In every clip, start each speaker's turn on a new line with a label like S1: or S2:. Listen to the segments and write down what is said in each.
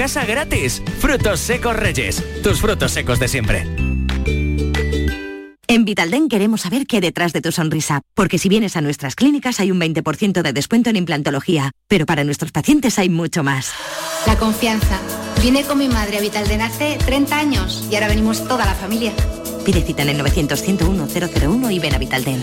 S1: casa gratis. Frutos secos Reyes, tus frutos secos de siempre.
S2: En Vitalden queremos saber qué hay detrás de tu sonrisa, porque si vienes a nuestras clínicas hay un 20% de descuento en implantología, pero para nuestros pacientes hay mucho más.
S3: La confianza. Vine con mi madre a Vitalden hace 30 años y ahora venimos toda la familia.
S2: Pide cita en el 900 101 001 y ven a Vitalden.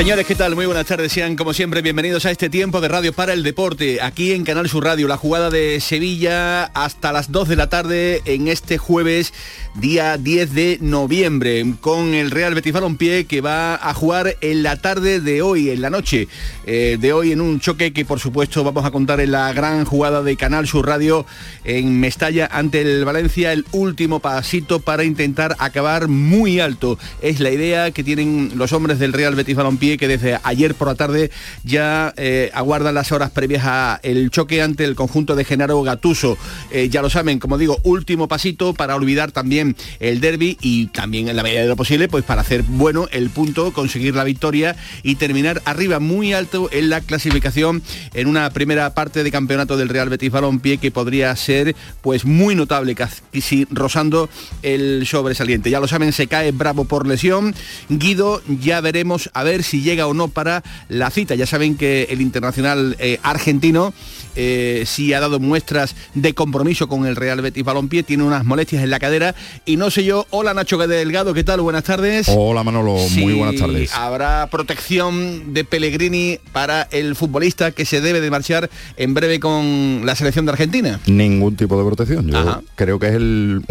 S4: Señores, ¿qué tal? Muy buenas tardes. Sean como siempre bienvenidos a este tiempo de Radio para el Deporte, aquí en Canal Sur Radio, la jugada de Sevilla hasta las 2 de la tarde en este jueves día 10 de noviembre, con el Real Betis Balompié que va a jugar en la tarde de hoy, en la noche eh, de hoy, en un choque que por supuesto vamos a contar en la gran jugada de Canal Sur Radio en Mestalla ante el Valencia, el último pasito para intentar acabar muy alto. Es la idea que tienen los hombres del Real Betis Balompié que desde ayer por la tarde ya eh, aguardan las horas previas a el choque ante el conjunto de Genaro Gatuso. Eh, ya lo saben, como digo, último pasito para olvidar también el derby y también en la medida de lo posible, pues para hacer bueno el punto, conseguir la victoria y terminar arriba muy alto en la clasificación en una primera parte de campeonato del Real Betis Balompié que podría ser pues muy notable, casi rozando el sobresaliente. Ya lo saben, se cae Bravo por lesión. Guido, ya veremos a ver llega o no para la cita. Ya saben que el internacional eh, argentino eh, sí ha dado muestras de compromiso con el Real Betis Balompié, tiene unas molestias en la cadera y no sé yo, hola Nacho Delgado, ¿qué tal? Buenas tardes.
S5: Hola Manolo, muy buenas tardes.
S4: Habrá protección de Pellegrini para el futbolista que se debe de marchar en breve con la selección de Argentina.
S5: Ningún tipo de protección, yo creo que es el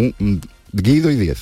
S5: Guido y 10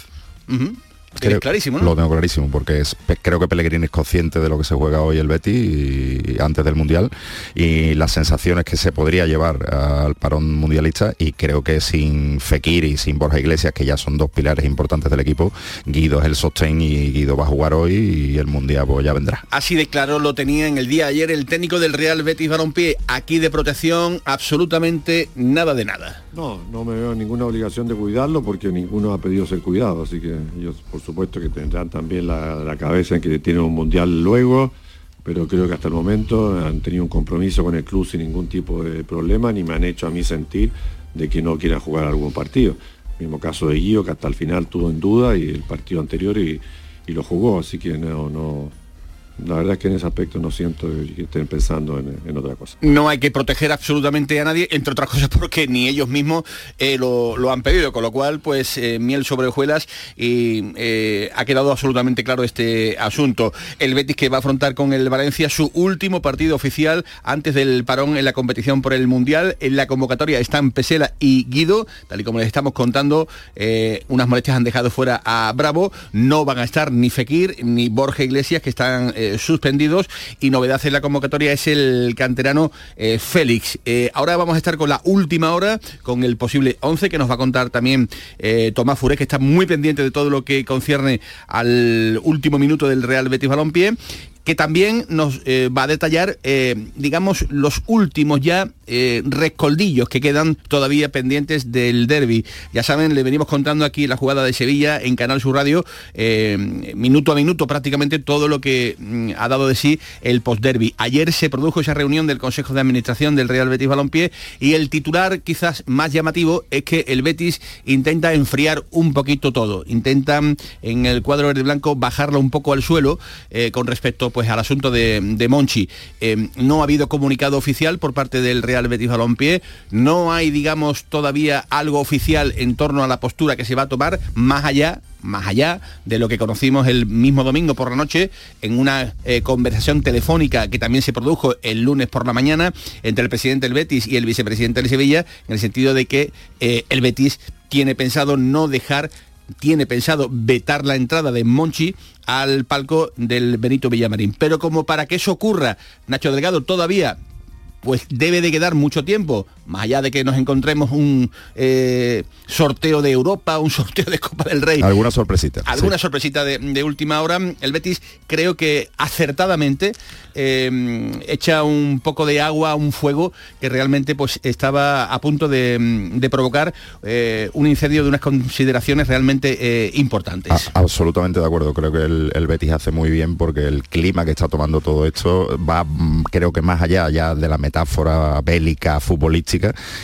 S4: clarísimo, ¿no?
S5: Lo tengo clarísimo, porque es, creo que Pellegrini es consciente de lo que se juega hoy el Betty y, antes del Mundial y las sensaciones que se podría llevar al parón mundialista y creo que sin Fekir y sin Borja Iglesias, que ya son dos pilares importantes del equipo, Guido es el sostén y Guido va a jugar hoy y el Mundial pues, ya vendrá.
S4: Así de claro lo tenía en el día de ayer el técnico del Real Betis Balompié, aquí de protección absolutamente nada de nada.
S6: No, no me veo ninguna obligación de cuidarlo porque ninguno ha pedido ser cuidado, así que yo por supuesto que tendrán también la, cabeza en que tienen un mundial luego, pero creo que hasta el momento han tenido un compromiso con el club sin ningún tipo de problema, ni me han hecho a mí sentir de que no quieran jugar algún partido. Mismo caso de Guío, que hasta el final tuvo en duda y el partido anterior y, y lo jugó, así que no, la verdad es que en ese aspecto no siento que estén pensando en, otra cosa.
S4: No hay que proteger absolutamente a nadie, entre otras cosas porque ni ellos mismos eh, lo, han pedido, con lo cual, pues eh, miel sobre hojuelas y eh, ha quedado absolutamente claro este asunto. El Betis que va a afrontar con el Valencia su último partido oficial antes del parón en la competición por el Mundial. En la convocatoria están Pesela y Guido, tal y como les estamos contando, unas molestias han dejado fuera a Bravo, no van a estar ni Fekir ni Borja Iglesias que están eh, suspendidos y novedad en la convocatoria es el canterano eh, Félix. Eh, ahora vamos a estar con la última hora, con el posible 11 que nos va a contar también Tomás Furé, que está muy pendiente de todo lo que concierne al último minuto del Real Betis Balompié que también nos eh, va a detallar, eh, digamos, los últimos ya eh, rescoldillos que quedan todavía pendientes del derby. Ya saben, le venimos contando aquí la jugada de Sevilla en Canal Sur Radio, minuto a minuto prácticamente todo lo que mm, ha dado de sí el post-derby. Ayer se produjo esa reunión del Consejo de Administración del Real Betis Balompié y el titular quizás más llamativo es que el Betis intenta enfriar un poquito todo, intentan en el cuadro verde blanco bajarlo un poco al suelo con respecto pues al asunto de, Monchi. Eh, no ha habido comunicado oficial por parte del Real Betis Balompié. No hay, digamos, todavía algo oficial en torno a la postura que se va a tomar, más allá más allá de lo que conocimos el mismo domingo por la noche en una eh, conversación telefónica que también se produjo el lunes por la mañana entre el presidente del Betis y el vicepresidente de Sevilla, en el sentido de que eh, el Betis tiene pensado no dejar tiene pensado vetar la entrada de Monchi al palco del Benito Villamarín. Pero como para que eso ocurra, Nacho Delgado todavía pues debe de quedar mucho tiempo, más allá de que nos encontremos un eh, sorteo de Europa, un sorteo de Copa del Rey.
S5: Alguna sorpresita.
S4: Alguna sorpresita de, última hora. El Betis creo que acertadamente eh, echa un poco de agua a un fuego que realmente pues estaba a punto de, provocar eh, un incendio de unas consideraciones realmente importantes.
S5: absolutamente de acuerdo. Creo que el, el, Betis hace muy bien porque el clima que está tomando todo esto va, mm, creo que más allá ya de la metáfora bélica, futbolística,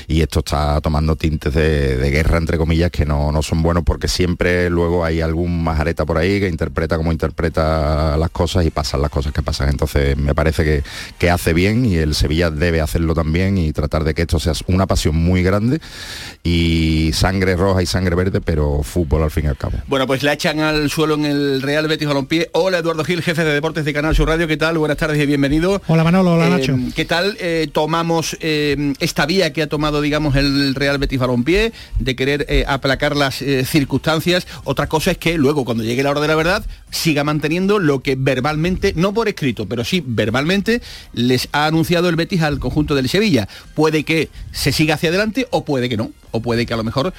S5: y esto está tomando tintes de, guerra, entre comillas, que no, no, son buenos porque siempre luego hay algún majareta por ahí que interpreta como interpreta las cosas y pasan las cosas que pasan. Entonces me parece que, que hace bien y el Sevilla debe hacerlo también y tratar de que esto sea una pasión muy grande y sangre roja y sangre verde, pero fútbol al fin y al cabo.
S4: Bueno, pues la echan al suelo en el Real Betis Balompié. Hola Eduardo Gil, jefe de deportes de Canal Sur Radio, ¿qué tal? Buenas tardes y bienvenido.
S7: Hola Manolo, hola eh, Nacho.
S4: ¿Qué tal? Eh, tomamos eh, esta vía que ha tomado, digamos, el Real Betis Balompié, de querer eh, aplacar las circunstancias. Otra cosa es que luego, cuando llegue la hora de la verdad, siga manteniendo lo que verbalmente, no por escrito, pero sí verbalmente, les ha anunciado el Betis al conjunto del Sevilla. Puede que se siga hacia adelante o puede que no, o puede que a lo mejor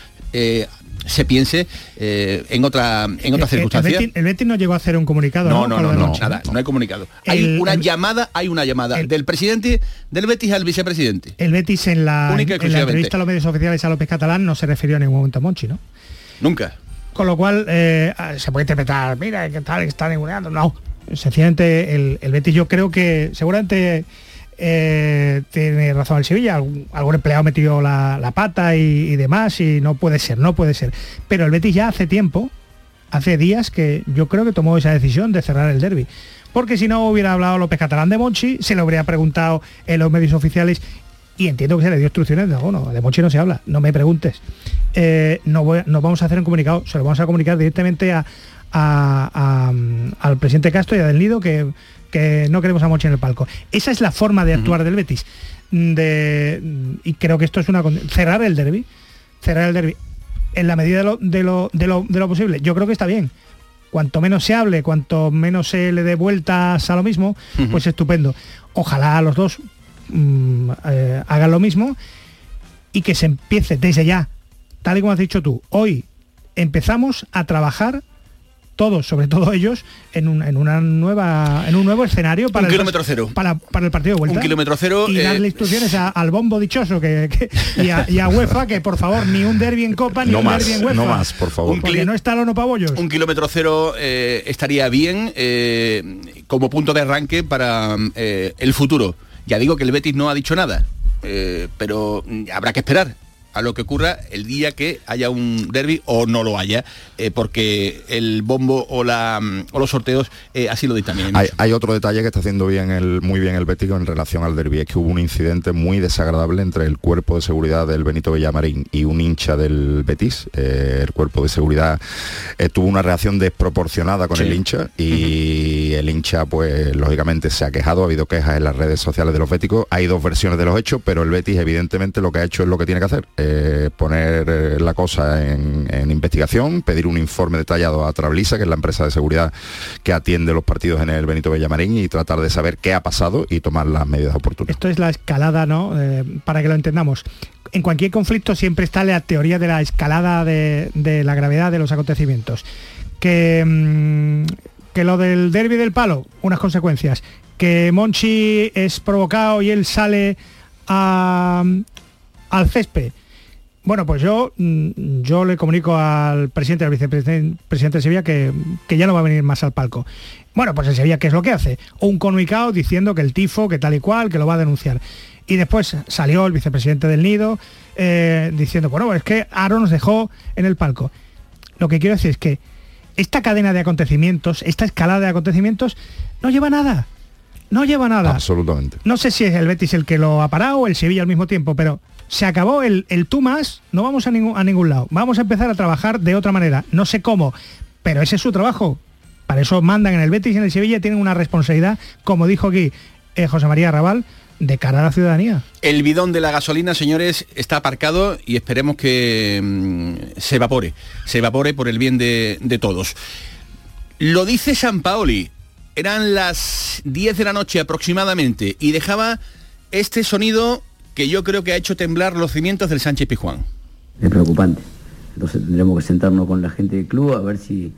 S4: se piense eh, en otra en otra circunstancia.
S7: El Betis, no llegó a hacer un comunicado.
S4: No, no, no, no, nada, no hay comunicado. hay una llamada, hay una llamada del presidente del Betis al vicepresidente.
S7: El Betis en la, en la entrevista a los medios oficiales a López Catalán no se refirió en ningún momento a Monchi, ¿no?
S4: Nunca.
S7: Con lo cual eh, se puede interpretar, mira, que tal, está ninguneando. No, sencillamente el, el Betis yo creo que seguramente eh, tiene razón el Sevilla, algún, empleado metió la, la pata y, demás y no puede ser, no puede ser. Pero el Betis ya hace tiempo, hace días que yo creo que tomó esa decisión de cerrar el derby. Porque si no hubiera hablado López Catalán de Monchi, se lo habría preguntado en los medios oficiales y entiendo que se le dio instrucciones de, bueno, de Monchi no se habla, no me preguntes. Eh, no, vamos a hacer un comunicado, se lo vamos a comunicar directamente a, al presidente Castro y a Del Nido que que no queremos a Mochi en el palco. Esa es la forma de actuar del Betis. De, y creo que esto es una cerrar el derby, cerrar el derby en la medida de lo, de lo, posible. Yo creo que está bien. Cuanto menos se hable, cuanto menos se le dé vueltas a lo mismo, pues estupendo. Ojalá los dos mm, eh, hagan lo mismo y que se empiece desde ya, tal y como has dicho tú, hoy empezamos a trabajar todos, sobre todo ellos, en, una nueva, en un nuevo escenario para,
S4: un el, kilómetro cero.
S7: Para, el partido de vuelta.
S4: Un kilómetro cero.
S7: Y darle eh, instrucciones al bombo dichoso que, y, a, UEFA que por favor ni un derby en Copa ni un derby en UEFA.
S5: No más, por favor.
S7: porque no está Lono Pabollos.
S4: Un kilómetro cero eh, estaría bien eh, como punto de arranque para el futuro. Ya digo que el Betis no ha dicho nada. pero habrá que esperar a lo que ocurra el día que haya un derby o no lo haya, eh, porque el bombo o, la, mm, o los sorteos eh, así lo dictaminan.
S5: Hay, hay, otro detalle que está haciendo bien el, muy bien el Bético en relación al derby, es que hubo un incidente muy desagradable entre el cuerpo de seguridad del Benito Villamarín y un hincha del Betis. Eh, el cuerpo de seguridad tuvo una reacción desproporcionada con el hincha y el hincha, pues lógicamente se ha quejado, ha habido quejas en las redes sociales de los béticos, hay dos versiones de los hechos, pero el Betis evidentemente lo que ha hecho es lo que tiene que hacer eh, poner eh, la cosa en, investigación, pedir un informe detallado a Trablisa, que es la empresa de seguridad que atiende los partidos en el Benito Villamarín, y tratar de saber qué ha pasado y tomar las medidas oportunas.
S7: Esto es la escalada, ¿no? Eh, para que lo entendamos. En cualquier conflicto siempre está la teoría de la escalada de, la gravedad de los acontecimientos. Que, mm, que lo del derby del palo, unas consecuencias. Que Monchi es provocado y él sale al césped bueno, pues yo, mm, yo le comunico al presidente, al vicepresidente de Sevilla que, ya no va a venir más al palco. Bueno, pues en Sevilla, ¿qué es lo que hace? Un comunicado diciendo que el tifo, que tal y cual, que lo va a denunciar. Y después salió el vicepresidente del Nido eh, diciendo, bueno, es que Aro nos dejó en el palco. Lo que quiero decir es que esta cadena de acontecimientos, esta escalada de acontecimientos, no lleva nada. No lleva nada.
S5: Absolutamente.
S7: No sé si es el Betis el que lo ha parado o el Sevilla al mismo tiempo, pero se acabó el, el tú más, no vamos a ningún, a ningún lado. Vamos a empezar a trabajar de otra manera. No sé cómo, pero ese es su trabajo. Para eso mandan en el Betis y en el Sevilla, tienen una responsabilidad, como dijo aquí eh, José María Raval, de cara a la ciudadanía.
S4: El bidón de la gasolina, señores, está aparcado y esperemos que mm, se evapore, se evapore por el bien de, de todos. Lo dice San Paoli, eran las 10 de la noche aproximadamente y dejaba este sonido que yo creo que ha hecho temblar los cimientos del Sánchez Pijuán.
S8: Es preocupante. Entonces tendremos que sentarnos con la gente del club a ver si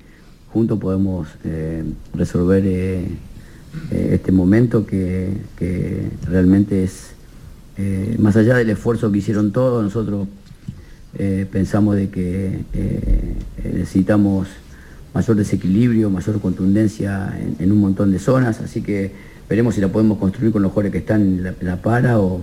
S8: juntos podemos eh, resolver eh, eh, este momento que, realmente es, más allá del esfuerzo que hicieron todos, nosotros pensamos de que necesitamos mayor desequilibrio, mayor contundencia en, en un montón de zonas, así que veremos si la podemos construir con los jugadores que están en la, en la para o,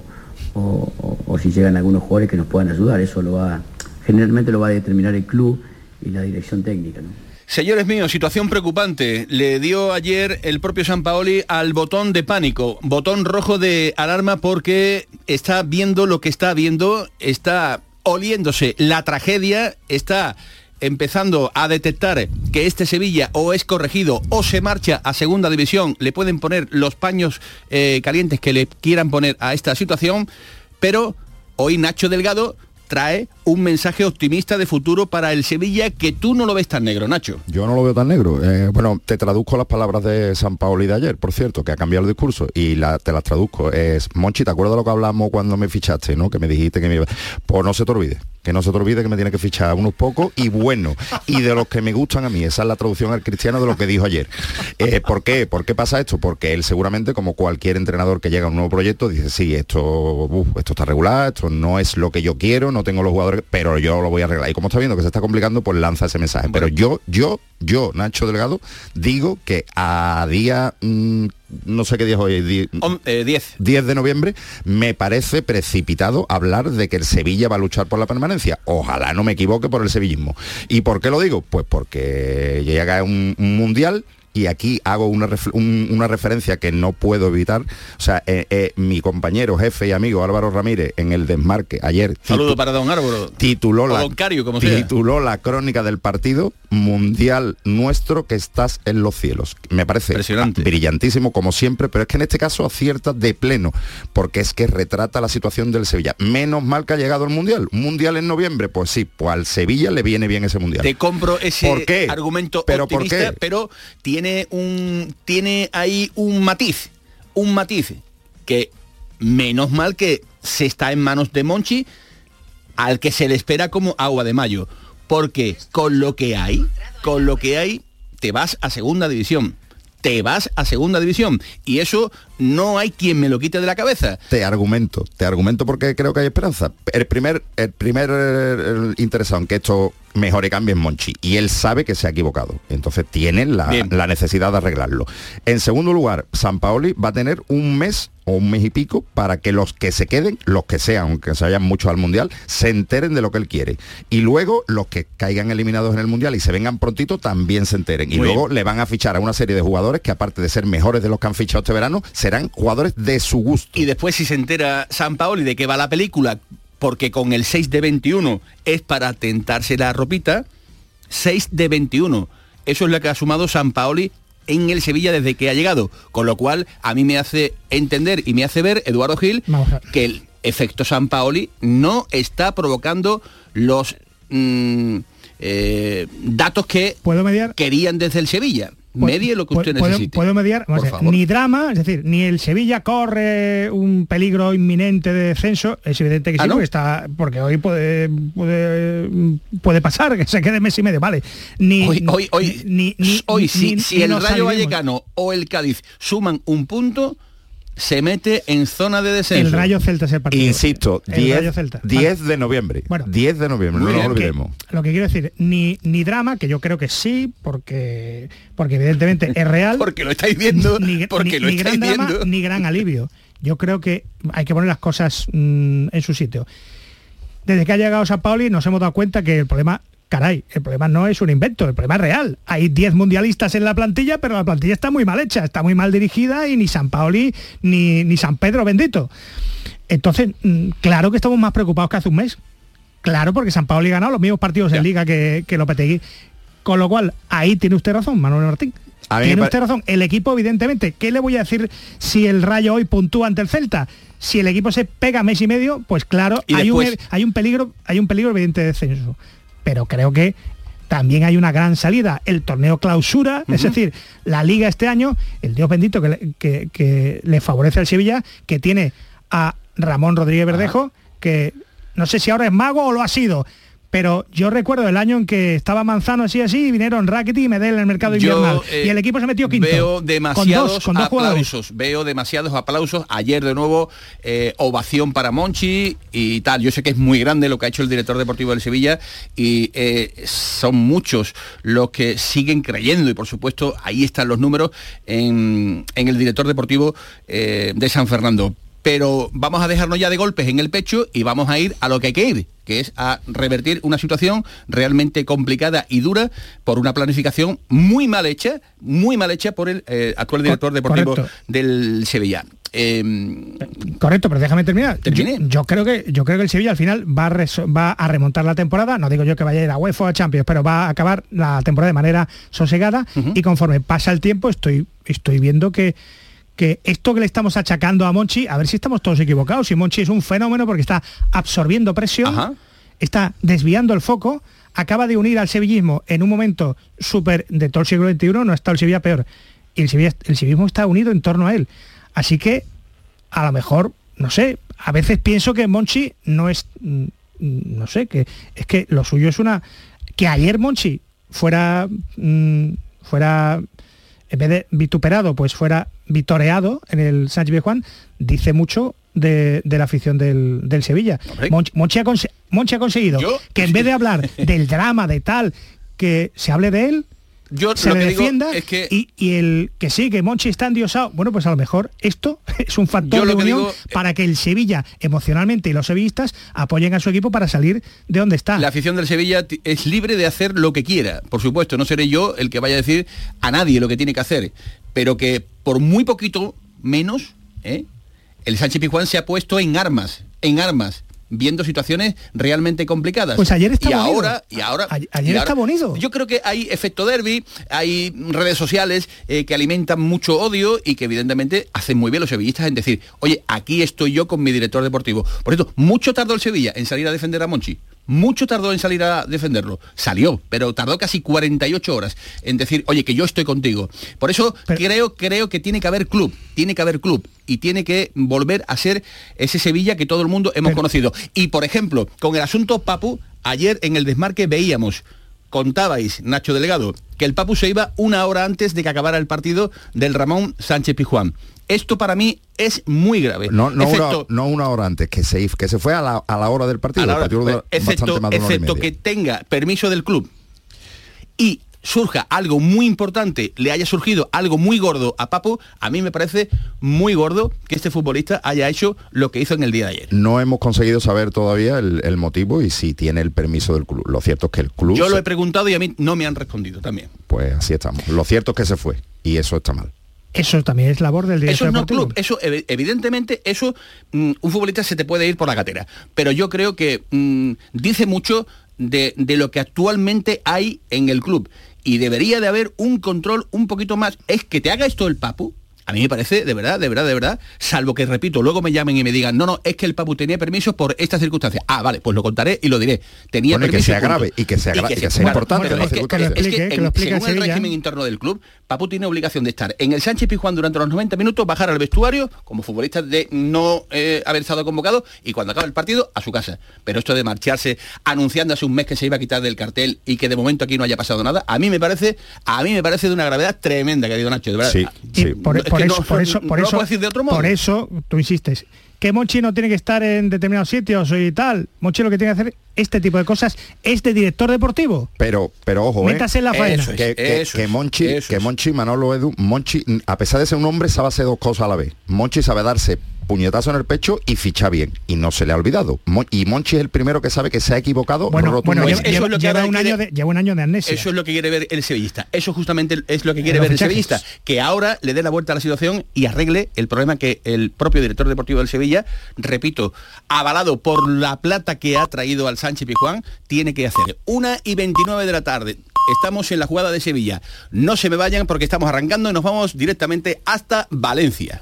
S8: o, si llegan algunos jugadores que nos puedan ayudar. Eso lo va, generalmente lo va a determinar el club y la dirección técnica.
S4: Señores míos, situación preocupante. Le dio ayer el propio San Paoli al botón de pánico, botón rojo de alarma porque está viendo lo que está viendo, está oliéndose la tragedia, está empezando a detectar que este Sevilla o es corregido o se marcha a segunda división, le pueden poner los paños eh, calientes que le quieran poner a esta situación, pero hoy Nacho Delgado trae un mensaje optimista de futuro para el Sevilla que tú no lo ves tan negro, Nacho.
S5: Yo no lo veo tan negro. Eh, bueno, te traduzco las palabras de San Paoli de ayer, por cierto, que ha cambiado el discurso y la- te las traduzco. Es, Monchi, ¿te acuerdas de lo que hablamos cuando me fichaste, no? Que me dijiste que me iba... Pues no se te olvide, que no se te olvide que me tiene que fichar unos pocos y buenos, y de los que me gustan a mí. Esa es la traducción al cristiano de lo que dijo ayer. Eh, ¿Por qué? ¿Por qué pasa esto? Porque él seguramente, como cualquier entrenador que llega a un nuevo proyecto, dice, sí, esto, esto está regular, esto no es lo que yo quiero, no tengo los jugadores, pero yo lo voy a arreglar. Y como está viendo que se está complicando, pues lanza ese mensaje. Pero yo, yo, yo, Nacho Delgado, digo que a día, mm, no sé qué día es hoy, di-
S4: Hom- eh, 10.
S5: 10 de noviembre, me parece precipitado hablar de que el Sevilla va a luchar por la permanencia. Ojalá no me equivoque por el sevillismo. ¿Y por qué lo digo? Pues porque llega un, un mundial y aquí hago una, un- una referencia que no puedo evitar. O sea, eh, eh, mi compañero, jefe y amigo Álvaro Ramírez en el desmarque ayer
S4: Saludo para Don Álvaro.
S5: tituló la,
S4: Don Cario, como sea.
S5: tituló la crónica del partido Mundial nuestro que estás en los cielos. Me parece
S4: Impresionante.
S5: brillantísimo como siempre, pero es que en este caso acierta de pleno, porque es que retrata la situación del Sevilla. Menos mal que ha llegado el Mundial. Un Mundial en noviembre, pues sí, pues al Sevilla le viene bien ese Mundial.
S4: Te compro ese
S5: ¿Por qué?
S4: argumento
S5: ¿Pero por qué?
S4: pero tiene un tiene ahí un matiz, un matiz que menos mal que se está en manos de Monchi al que se le espera como agua de mayo, porque con lo que hay, con lo que hay te vas a segunda división. Te vas a segunda división y eso no hay quien me lo quite de la cabeza.
S5: Te argumento, te argumento porque creo que hay esperanza. El primer, el primer interesado en que esto mejore y cambie es Monchi y él sabe que se ha equivocado. Entonces tiene la, la necesidad de arreglarlo. En segundo lugar, San Paoli va a tener un mes o un mes y pico para que los que se queden, los que sean, aunque se vayan muchos al Mundial, se enteren de lo que él quiere. Y luego los que caigan eliminados en el Mundial y se vengan prontito también se enteren. Y
S4: Muy
S5: luego
S4: bien.
S5: le van a fichar a una serie de jugadores que aparte de ser mejores de los que han fichado este verano, serán jugadores de su gusto.
S4: Y después si se entera San Paoli de qué va la película, porque con el 6 de 21 es para tentarse la ropita, 6 de 21. Eso es lo que ha sumado San Paoli en el Sevilla desde que ha llegado. Con lo cual a mí me hace entender y me hace ver, Eduardo Gil, que el efecto San Paoli no está provocando los mm, eh, datos que
S7: ¿Puedo mediar?
S4: querían desde el Sevilla. Medie lo que usted
S7: pu- puedo-
S4: necesite.
S7: Puedo mediar,
S4: Por favor.
S7: ni drama, es decir, ni el Sevilla corre un peligro inminente de descenso, es evidente que
S4: ¿Ah,
S7: sí,
S4: no?
S7: porque está, porque hoy puede, puede, puede pasar que se quede mes y medio, vale. Ni,
S4: Hoy, hoy, hoy,
S7: ni- ni-
S4: hoy si, si el Rayo. Vallecano o el Cádiz suman un punto, se mete en zona de descenso.
S7: El Rayo Celta es el partido.
S5: Insisto,
S7: El
S5: 10,
S7: Rayo Celta.
S5: 10 de noviembre.
S7: Bueno.
S5: 10 de noviembre, no lo
S7: que-
S5: olvidemos.
S7: lo que quiero decir, ni, ni drama, que yo creo que sí, porque, porque evidentemente es real.
S4: Porque lo estáis viendo,
S7: ni,
S4: porque
S7: ni-
S4: lo
S7: ni
S4: estáis
S7: gran drama,
S4: viendo.
S7: ni gran alivio. Yo creo que hay que poner las cosas mm, en su sitio. Desde que ha llegado San Paoli nos hemos dado cuenta que el problema caray, el problema no es un invento, el problema es real. Hay 10 mundialistas en la plantilla, pero la plantilla está muy mal hecha, está muy mal dirigida y ni San Paoli ni, ni San Pedro bendito. Entonces, mm, claro que estamos más preocupados que hace un mes. Claro, porque San Paoli ha ganado los mismos partidos en liga que, que Lopetegui. Con lo cual, ahí tiene usted razón, Manuel Martín. Tiene usted razón. El equipo, evidentemente, ¿qué le voy a decir si el Rayo hoy puntúa ante el Celta? Si el equipo se pega mes y medio, pues claro,
S4: Y
S7: hay, un, hay un peligro, hay un peligro evidente de descenso. Pero creo que también hay una gran salida. El torneo clausura, es decir, la liga este año, el Dios bendito que le, que- que le favorece al Sevilla, que tiene a Ramón Rodríguez Verdejo, que no sé si ahora es mago o lo ha sido. Pero yo recuerdo el año en que estaba Manzano así así y vinieron Rackety y Medel en el mercado invernal.
S4: Yo, eh,
S7: y el equipo se metió quinto.
S4: Veo
S7: con
S4: demasiados
S7: dos, con dos jugadores.
S4: aplausos, veo demasiados aplausos. Ayer de nuevo eh, ovación para Monchi y tal. Yo sé que es muy grande lo que ha hecho el director deportivo del Sevilla y eh, son muchos los que siguen creyendo y por supuesto ahí están los números en, en el director deportivo de San Fernando. Pero vamos a dejarnos ya de golpes en el pecho y vamos a ir a lo que hay que ir, que es a revertir una situación realmente complicada y dura por una planificación muy mal hecha, muy mal hecha por el eh, actual director deportivo
S7: correcto.
S4: del Sevilla. Eh,
S7: Correcto, pero déjame terminar. Yo, creo que yo creo que el Sevilla al final va a, reso- va a remontar la temporada. No digo yo que vaya a ir a UEFA o a Champions, pero va a acabar la temporada de manera sosegada. Y conforme pasa el tiempo, estoy, estoy viendo que que esto que le estamos achacando a Monchi, a ver si estamos todos equivocados, si Monchi es un fenómeno porque está absorbiendo presión, está desviando el foco, acaba de unir al sevillismo en un momento súper de todo el siglo XXI, no ha estado el Sevilla peor, y el, Sevilla- el sevillismo está unido en torno a él. Así que a lo mejor, no sé, a veces pienso que Monchi no es, mm, no sé, que es que lo suyo es una, que ayer Monchi fuera, mm, fuera, en vez de vituperado, pues fuera vitoreado en el Sánchez Juan, dice mucho de, de la afición del, del Sevilla. Monchi, Monchi ha, conse- Monchi ha conseguido que en vez de hablar del drama, de tal, que se hable de él,
S4: Yo
S7: se
S4: lo
S7: le
S4: que digo
S7: defienda
S4: es que-
S7: y, y el que sí, que Monchi está endiosado, bueno, pues a lo mejor esto es un factor de unión
S4: digo-
S7: para que el Sevilla emocionalmente y los sevillistas apoyen a su equipo para salir de donde está.
S4: La afición del Sevilla es libre de hacer lo que quiera. Por supuesto, no seré yo el que vaya a decir a nadie lo que tiene que hacer. Pero que por muy poquito menos, ¿eh? el Sánchez Pizjuán se ha puesto en armas, en armas viendo situaciones realmente complicadas.
S7: Pues ayer
S4: y
S7: estaba unido.
S4: ahora, y ahora,
S7: ayer
S4: y ahora-
S7: estaba unido.
S4: Yo creo que hay efecto derby, hay redes sociales eh, que alimentan mucho odio y que evidentemente hacen muy bien los sevillistas en decir, oye, aquí estoy yo con mi director deportivo. Por cierto, mucho tardó el Sevilla en salir a defender a Monchi. Mucho tardó en salir a defenderlo. Salió, pero tardó casi 48 horas en decir, oye, que yo estoy contigo. Por eso creo, creo que tiene que haber club, tiene que haber club y tiene que volver a ser ese Sevilla que todo el mundo hemos conocido. Y por ejemplo, con el asunto Papu, ayer en el desmarque veíamos contabais, Nacho Delgado, que el Papu se iba una hora antes de que acabara el partido del Ramón Sánchez Pijuán. Esto para mí es muy grave.
S5: No, no, una, no una hora antes, que se, que se fue a la, a la hora del partido.
S4: hora- pues,
S5: bastante
S4: excepto,
S5: más de
S4: excepto que tenga permiso del club y surja algo muy importante, le haya surgido algo muy gordo a Papu, a mí me parece muy gordo que este futbolista haya hecho lo que hizo en el día de ayer.
S5: No hemos conseguido saber todavía el, el motivo y si tiene el permiso del club. Lo cierto es que el club,
S4: Yo lo he preguntado y a mí no me han respondido también.
S5: pues así estamos. Lo cierto es que se fue y eso está mal.
S7: Eso también es labor del
S4: Eso
S7: director
S4: es no
S7: deportivo.
S4: club, eso ev- evidentemente eso mm, un futbolista se te puede ir por la gatera, pero yo creo que mm, dice mucho de, de lo que actualmente hay en el club y debería de haber un control un poquito más. Es que te haga esto el Papu. A mí me parece, de verdad, de verdad, de verdad, salvo que, repito, luego me llamen y me digan, no, no, es que el Papu tenía permiso por estas circunstancias. Ah, vale, pues lo contaré y lo diré. Tenía
S5: Bueno, y que
S4: permiso
S5: sea
S4: punto.
S5: grave, y que sea gra- y que sea
S4: claro,
S5: importante
S4: es que- es que en- según el régimen interno del club, Papu tiene obligación de estar en el Sánchez Pizjuán durante los 90 minutos, bajar al vestuario como futbolista de no eh, haber estado convocado y cuando acabe el partido a su casa. Pero esto de marcharse anunciando hace un mes que se iba a quitar del cartel y que de momento aquí no haya pasado nada, a mí me parece, a mí me parece de una gravedad tremenda, querido Nacho, de verdad.
S5: Sí,
S7: Y por,
S4: Es
S7: por
S4: que
S7: eso,
S4: no-
S7: por eso, por
S4: no lo
S7: eso,
S4: puedo decir de otro modo.
S7: por eso tú insistes que Monchi no tiene que estar en determinados sitios y tal. Monchi lo que tiene que hacer este tipo de cosas es de director deportivo.
S5: Pero, pero ojo, ¿eh?
S7: Métase en la faena.
S4: Eso es,
S5: que, que-
S4: eso
S5: que
S4: es,
S5: Monchi,
S4: eso
S5: que. Monchi, Manolo Edu, Monchi, a pesar de ser un hombre, sabe hacer dos cosas a la vez. Monchi sabe darse puñetazo en el pecho y ficha bien. Y no se le ha olvidado. y Monchi es el primero que sabe que se ha equivocado.
S7: Bueno, bueno lleva, eso es lo que lleva, un año de, lleva un año de amnesia.
S4: Eso es lo que quiere ver el sevillista. Eso justamente es lo que quiere ver el sevillista. Que ahora le dé la vuelta a la situación y arregle el problema que el propio director deportivo del Sevilla, repito, avalado por la plata que ha traído al Sánchez Pijuán, tiene que hacer. Una y 29 de la tarde estamos en la jugada de Sevilla. No se me vayan porque estamos arrancando y nos vamos directamente hasta Valencia.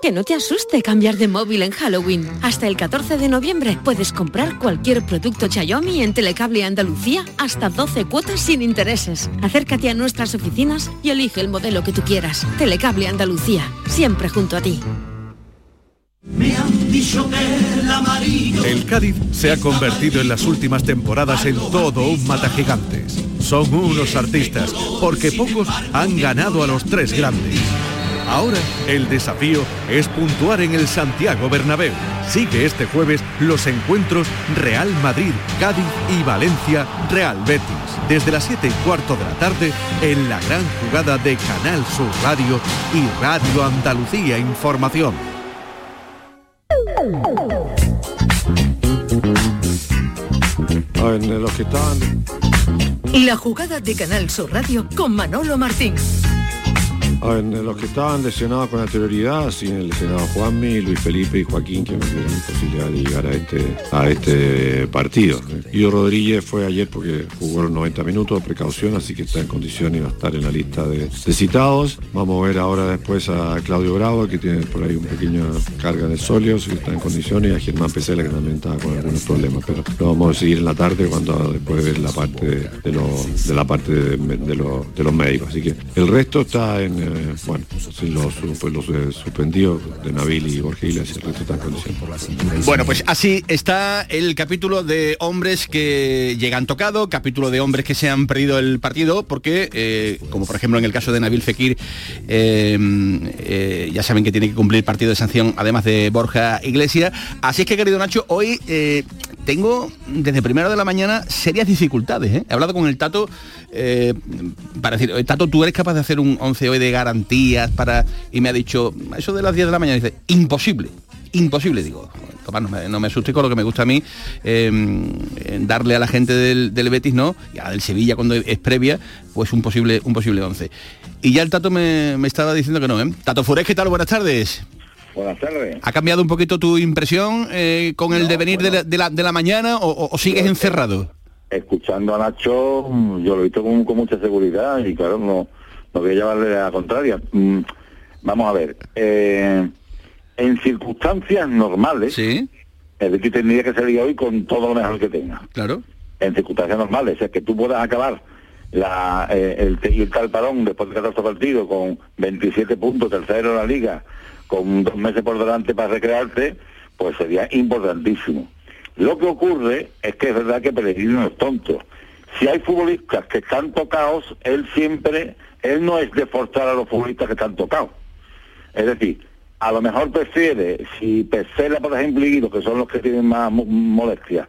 S9: Que no te asuste cambiar de móvil en Halloween. Hasta el 14 de noviembre puedes comprar cualquier producto Xiaomi en Telecable Andalucía hasta 12 cuotas sin intereses. Acércate a nuestras oficinas y elige el modelo que tú quieras. Telecable Andalucía, siempre junto a ti.
S10: Me han dicho que el amarillo.
S11: El Cádiz se ha convertido en las últimas temporadas en todo un mata gigantes. Son unos artistas, porque pocos han ganado a los tres grandes. Ahora el desafío es puntuar en el Santiago Bernabéu. Sigue este jueves los encuentros Real Madrid, Cádiz y Valencia Real Betis. Desde las 7 y cuarto de la tarde en la gran jugada de Canal Sur Radio y Radio Andalucía Información.
S12: La jugada de Canal Sur Radio con Manolo Martín.
S6: En los que estaban lesionados con anterioridad, sí, el lesionado Juanmi, Luis Felipe y Joaquín, que no tuvieron posibilidad de llegar a este, a este partido. Guido Rodríguez fue ayer porque jugó los 90 minutos de precaución, así que está en condición y va a estar en la lista de, citados. Vamos a ver ahora después a Claudio Bravo, que tiene por ahí un pequeño carga de sólidos y está en condiciones, y a Germán Pesela, que también está con algunos problemas, pero lo vamos a seguir en la tarde cuando después de ver la parte de, de la parte de, de los médicos. Así que el resto está en eh, bueno, los, pues los eh, suspendidos de Nabil y Borja el resto.
S4: Bueno, pues así está el capítulo de hombres que llegan tocado, capítulo de hombres que se han perdido el partido, porque, eh, como por ejemplo en el caso de Nabil Fekir, ya saben que tiene que cumplir partido de sanción, además de Borja Iglesias. Así es que, querido Nacho, hoy tengo desde primero de la mañana serias dificultades. He hablado con el Tato para decir, Tato, tú eres capaz de hacer un 11 hoy de garantías para... Y me ha dicho, eso de las 10 de la mañana, dice, imposible, imposible, digo, no me, no me asuste con lo que me gusta a mí, em, darle a la gente del, Betis, ¿no? Y a del Sevilla cuando es previa, pues un posible, un posible 11. Y ya el Tato me, estaba diciendo que no, ¿eh? Tato Fures, ¿qué tal? Buenas tardes.
S13: Buenas tardes.
S4: ¿Ha cambiado un poquito tu impresión eh, con el devenir de, la, de, la, de, la, mañana o, sigues encerrado?
S13: Escuchando a Nacho, yo lo he visto con, con mucha seguridad y claro, no no voy a llevarle a la contraria. Mm, vamos a ver, eh, en circunstancias normales,
S4: ¿Sí?
S13: el Betis tendría que salir hoy con todo lo mejor que tenga.
S4: Claro.
S13: En circunstancias normales, es que tú puedas acabar la, eh, el, el tal parón después de 14 partidos con 27 puntos, tercero en la liga, con dos meses por delante para recrearte, pues sería importantísimo. Lo que ocurre es que es verdad que Pellegrino es tonto. Si hay futbolistas que están tocados, él siempre él no es de forzar a los futbolistas que están tocados. Es decir, a lo mejor prefiere, si Pesela, por ejemplo, y que son los que tienen más molestias,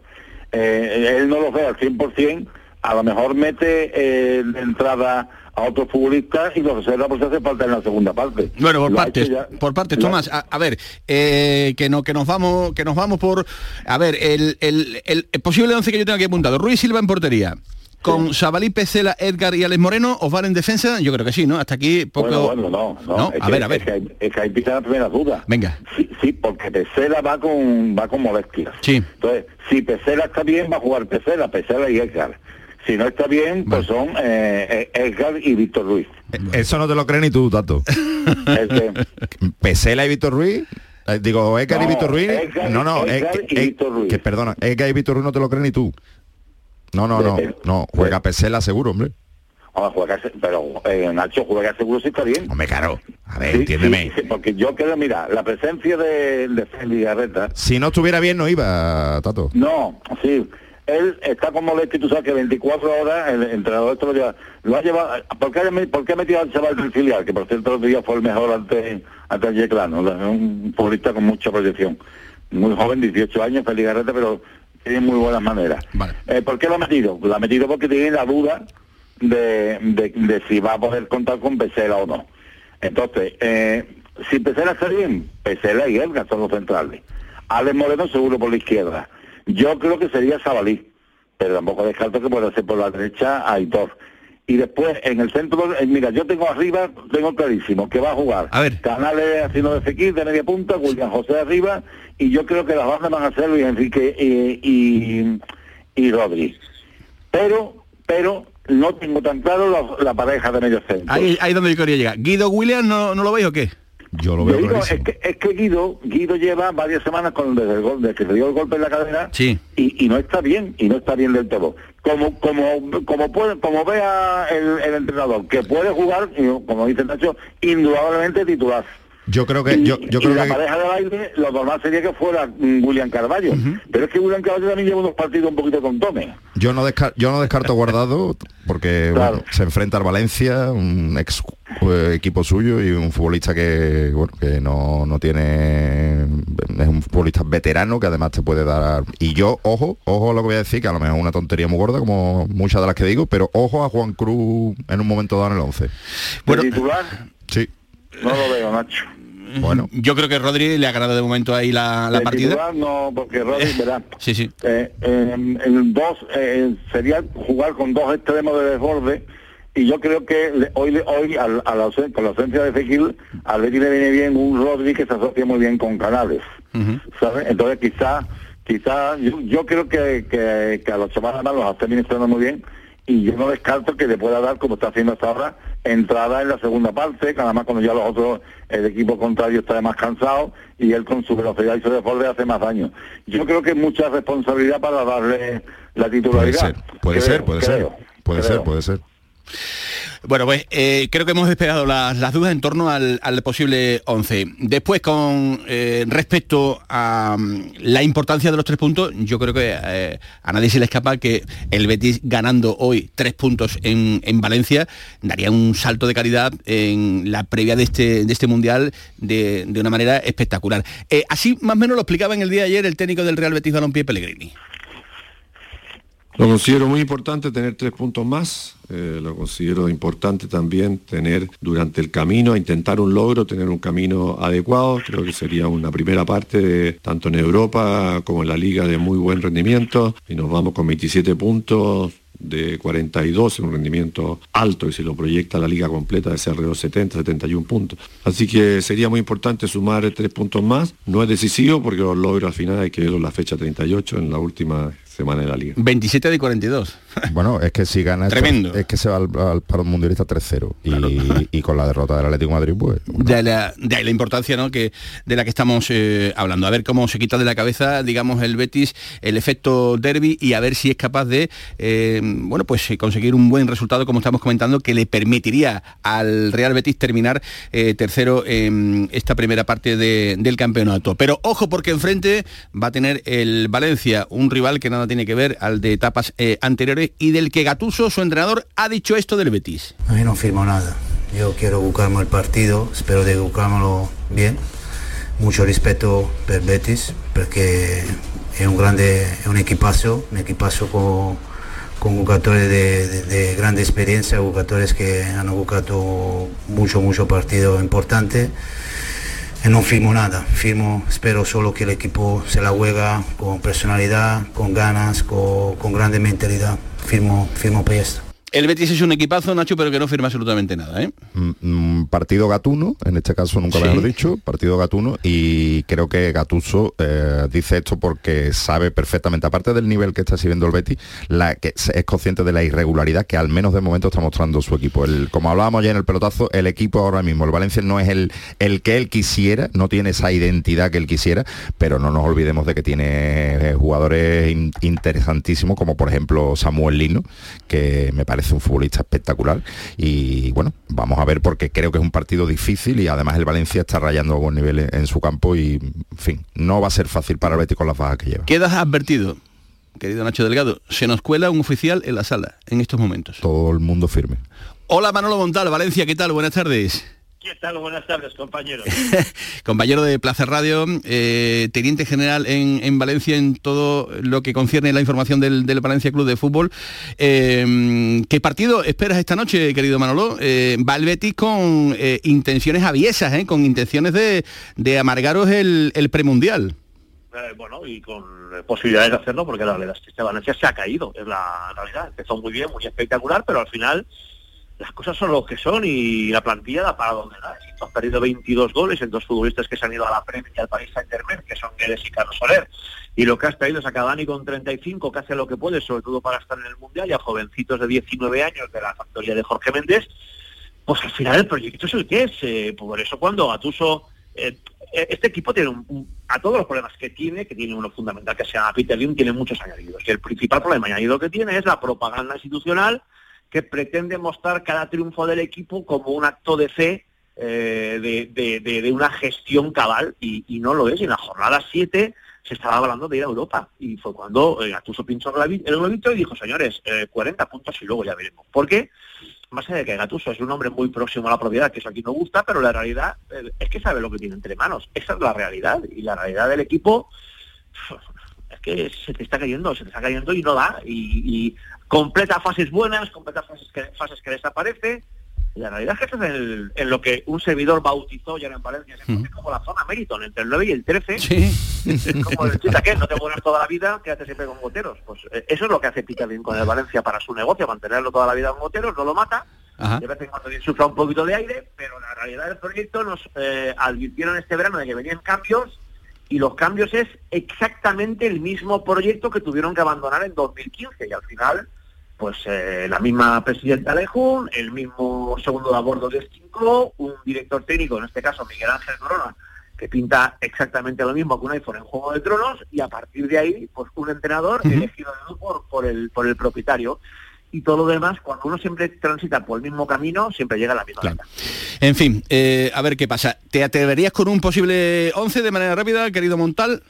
S13: eh, él no los ve al 100%, a lo mejor mete eh, de entrada a otros futbolistas y los reserva por si hace falta en la segunda parte.
S4: Bueno, por
S13: Lo
S4: partes,
S13: ya-
S4: por partes, Tomás. A, a ver, eh, que no, que nos vamos, que nos vamos por. A ver, el, el- el- el posible 11 que yo tengo aquí apuntado. Ruiz Silva en portería. Con Sabalí, Pecela, Edgar y Alex Moreno, ¿os van en defensa? Yo creo que sí, ¿no? Hasta aquí poco.
S13: Bueno, bueno, no, no.
S4: ¿No?
S13: Es
S4: A
S13: que-
S4: ver, a
S13: Es
S4: ver.
S13: que, es que ahí empiezan las primeras dudas.
S4: Venga.
S13: Sí, sí, porque Pesela va con va con molestias.
S4: Sí.
S13: Entonces, si Pesela está bien, va a jugar Pesela, Pesela y Edgar. Si no está bien, pues son eh, eh, Edgar y Víctor Ruiz.
S5: Eso no te lo crees ni tú, Tato. Pesela y Víctor Ruiz. eh, Digo, Edgar y
S13: No,
S5: Víctor Ruiz.
S13: Edgar-
S5: no, no,
S13: Edgar
S5: eh,
S13: y
S5: eh,
S13: Víctor Ruiz.
S5: que perdona, Edgar y Víctor Ruiz no te lo crees ni tú. No, no, no, no, juega Pesela seguro, hombre.
S13: Ahora juega, pero eh, Nacho juega seguro si está bien.
S5: Hombre, claro. A ver,
S13: Sí,
S5: entiéndeme.
S13: sí, porque yo creo, mira, la presencia de, de Félix Garreta,
S5: Si no estuviera bien no iba, Tato.
S13: no, sí, él está con molestia y tú sabes que 24 horas el entrenador esto lo lleva, lo ha llevado, ¿por qué, por qué ha metido al chaval del filial? Que por cierto el día fue el mejor ante, ante el Yeclano, un futbolista con mucha proyección, muy joven, 18 años, Garreta, pero tiene muy buenas maneras. Eh, ¿Por qué lo ha metido? Lo ha metido porque tiene la duda de, de- de si va a poder contar con Pesela o no. Entonces, eh, si Pesela está bien, Pesela y Elga son los centrales. Alex Moreno seguro por la izquierda. Yo creo que sería Sabalí, pero tampoco descarto que pueda ser por la derecha Aitor. Y después, en el centro, eh, mira, yo tengo arriba, tengo clarísimo que va a jugar
S4: A ver.
S13: Canales haciendo de Fekir de media punta, William José arriba, y yo creo que las bandas van a ser Luis Enrique y, y, y Rodri. Pero, pero no tengo tan claro la, la pareja de medio centro.
S4: Ahí, ahí donde yo quería llegar. ¿Guido Williams no, no lo veis o qué?
S5: Yo lo
S13: Yo digo, es, que, es que Guido, Guido lleva varias semanas con desde el gol, desde que le dio el golpe en la cadera
S4: Sí.
S13: y, y no está bien, y no está bien del todo. Como como como puede, como vea el, el entrenador que puede jugar, como dice Nacho, indudablemente titular.
S5: Yo creo que yo, yo
S13: y
S5: creo
S13: la
S5: que
S13: pareja de baile, lo normal sería que fuera mm, William Carballo. Pero es que William Carballo también lleva unos partidos un poquito con Tome.
S5: yo no descarto, yo no descarto guardado porque
S13: Claro.
S5: bueno, se enfrenta al Valencia, un ex eh, equipo suyo y un futbolista que bueno que no, no tiene es un futbolista veterano que además te puede dar y yo ojo ojo a lo que voy a decir que a lo mejor es una tontería muy gorda como muchas de las que digo pero ojo a Juan Cruz en un momento dado en el 11
S13: Bueno, titular,
S5: sí
S13: no lo veo, Nacho.
S5: Bueno.
S4: Yo creo que Rodri le ha ganado de momento ahí la, la partida.
S13: titular no, porque Rodri, verá,
S4: Sí, sí.
S13: eh, en, en dos eh, sería jugar con dos extremos de desborde y yo creo que le- hoy le- hoy al- a la ausen- con la ausencia de Fekir al Betis le viene bien un Rodri que se asocia muy bien con Canales ¿sabes? entonces quizá quizá yo, yo creo que, que, que a los chavales además los está administrando muy bien y yo no descarto que le pueda dar como está haciendo hasta ahora entrada en la segunda parte que además cuando ya los otros el equipo contrario está más cansado y él con su velocidad y su desborde hace más daño. Yo creo que es mucha responsabilidad para darle la
S5: puede
S13: titularidad
S5: ser puede
S13: Creo,
S5: ser puede ser puede
S13: creo.
S5: ser puede ser
S4: Bueno, pues eh, creo que hemos despegado las, las dudas en torno al, posible 11. Después, con eh, respecto a mm, la importancia de los tres puntos, yo creo que eh, a nadie se le escapa que el Betis ganando hoy tres puntos en, en Valencia daría un salto de calidad en la previa de este, de este Mundial de, de una manera espectacular. Eh, así más o menos lo explicaba en el día de ayer el técnico del Real Betis Balompié Pellegrini.
S6: Lo considero muy importante tener tres puntos más. eh, lo considero importante también tener durante el camino, intentar un logro, tener un camino adecuado. Creo que sería una primera parte, tanto en Europa como en la liga, de muy buen rendimiento. Y nos vamos con 27 puntos de 42, un rendimiento alto y si lo proyecta la liga completa de ser alrededor de 70, 71 puntos. Así que sería muy importante sumar tres puntos más. No es decisivo porque los logros al final hay que verlo en la fecha 38, en la última semana de la liga.
S4: 27 de 42.
S5: Bueno, es que si gana esto,
S4: Tremendo.
S5: es que se va al, al parón mundialista 3-0 y, y con la derrota del Atlético de Madrid pues
S4: de la, de ahí la importancia ¿no? que, de la que estamos eh, hablando. A ver cómo se quita de la cabeza, digamos, el Betis, el efecto derby y a ver si es capaz de eh, bueno, pues eh, conseguir un buen resultado, como estamos comentando, que le permitiría al Real Betis terminar eh, tercero en esta primera parte de- del campeonato. Pero ojo porque enfrente va a tener el Valencia, un rival que nada tiene que ver al de etapas eh, anteriores y del que Gatuso, su entrenador, ha dicho esto del Betis.
S14: A mí no firmo nada. Yo quiero buscarme el partido, espero de buscármelo bien. Mucho respeto per Betis, porque es un grande, es un equipazo, un equipazo con, con jugadores de, de, grande experiencia, jugadores que han jugado mucho, mucho partido importante. Y no firmo nada, firmo, espero solo que el equipo se la juega con personalidad, con ganas, con, con grande mentalidad. Firmo, firmo por esto.
S4: El Betis es un equipazo, Nacho, pero que no firma absolutamente nada, ¿eh?
S5: Mm, mm, partido gatuno, en este caso nunca lo he dicho, partido gatuno, y creo que Gatuso eh, dice esto porque sabe perfectamente, aparte del nivel que está sirviendo el Betis, la, que es consciente de la irregularidad que al menos de momento está mostrando su equipo. El, como hablábamos ya en el pelotazo, el equipo ahora mismo, el Valencia no es el, el que él quisiera, no tiene esa identidad que él quisiera, pero no nos olvidemos de que tiene eh, jugadores interesantísimos, como por ejemplo Samuel Lino, que me parece es un futbolista espectacular y bueno, vamos a ver porque creo que es un partido difícil y además el Valencia está rayando a buen nivel en su campo y, en fin, no va a ser fácil para el Betis con las bajas que lleva.
S4: Quedas advertido, querido Nacho Delgado, se nos cuela un oficial en la sala en estos momentos.
S5: Todo el mundo firme.
S4: Hola Manolo Montal, Valencia, ¿qué tal? Buenas tardes.
S15: ¿Qué tal? Buenas tardes, compañeros.
S4: Compañero de Plaza Radio, eh, teniente general en, Valencia en todo lo que concierne la información del, Valencia Club de Fútbol. Eh, ¿Qué partido esperas esta noche, querido Manolo? Eh, va el Betis con intenciones aviesas, con intenciones de, amargaros el, premundial.
S15: bueno, y con posibilidades de hacerlo, porque la verdad es que este Valencia se ha caído, es la realidad. Empezó muy bien, muy espectacular, pero al final las cosas son lo que son y la plantilla da para donde da. Si tú has perdido 22 goles en dos futbolistas que se han ido a la Premier y al País Saint-Germain, que son Guedes y Carlos Soler, y lo que has traído es a Cavani con 35, que hace lo que puede, sobre todo para estar en el Mundial, y a jovencitos de 19 años de la factoría de Jorge Méndez, pues al final el proyecto es el que es. Eh, por eso cuando Atuso... Eh, este equipo tiene a todos los problemas que tiene, que tiene uno fundamental que se llama Peter Lim, tiene muchos añadidos. Y el principal problema añadido que tiene es la propaganda institucional que pretende mostrar cada triunfo del equipo como un acto de fe eh, de, una gestión cabal y, no lo es. Y en la jornada 7 se estaba hablando de ir a Europa y fue cuando eh, Atuso pinchó el globito y dijo, señores, 40 eh, puntos y luego ya veremos. ¿Por qué? Más allá de que Gatuso es un hombre muy próximo a la propiedad, que eso aquí no gusta, pero la realidad es que sabe lo que tiene entre manos. Esa es la realidad. Y la realidad del equipo que se te está cayendo, se te está cayendo y no da. y completa fases buenas, completa fases que, fases que desaparece. La realidad es que es en lo que un servidor bautizó ya en Valencia, como la zona Meriton, entre el 9 y el 13. Sí. como el que no te mueras toda la vida, quédate siempre con goteros. Pues eh, eso es lo que hace Peter con el Valencia para su negocio, mantenerlo toda la vida con goteros, no lo mata. De vez en cuando sufra un poquito de aire, pero la realidad del proyecto nos eh, advirtieron este verano de que venían cambios y los cambios es exactamente el mismo proyecto que tuvieron que abandonar en 2015 y al final pues eh, la misma presidenta Lejún, el mismo segundo de a bordo de Stinko, un director técnico, en este caso Miguel Ángel Corona, que pinta exactamente lo mismo que un iPhone en Juego de Tronos, y a partir de ahí, pues un entrenador elegido por, por, el, por el propietario. Y todo lo demás, cuando uno siempre transita por el mismo camino, siempre llega a la misma
S4: En fin, eh, a ver qué pasa. ¿Te atreverías con un posible 11 de manera rápida, querido Montal?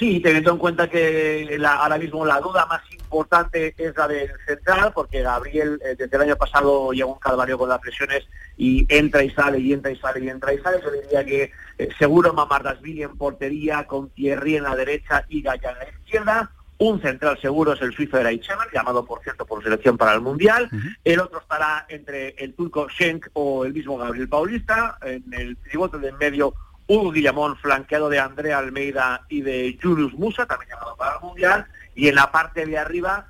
S15: Sí, teniendo en cuenta que ahora mismo la duda más importante es la del central, porque Gabriel eh, desde el año pasado lleva un calvario con las presiones y entra y sale y entra y sale y entra y sale. Yo diría que eh, seguro Mamardasvili en portería, con Thierry en la derecha y Gaya en la izquierda. Un central seguro es el suizo de Reichemann, llamado por cierto por selección para el Mundial. El otro estará entre el turco Schenk o el mismo Gabriel Paulista. En el pivote de en medio Hugo Guillamón, flanqueado de Andrea Almeida y de Julius Musa, también llamado para el Mundial, y en la parte de arriba,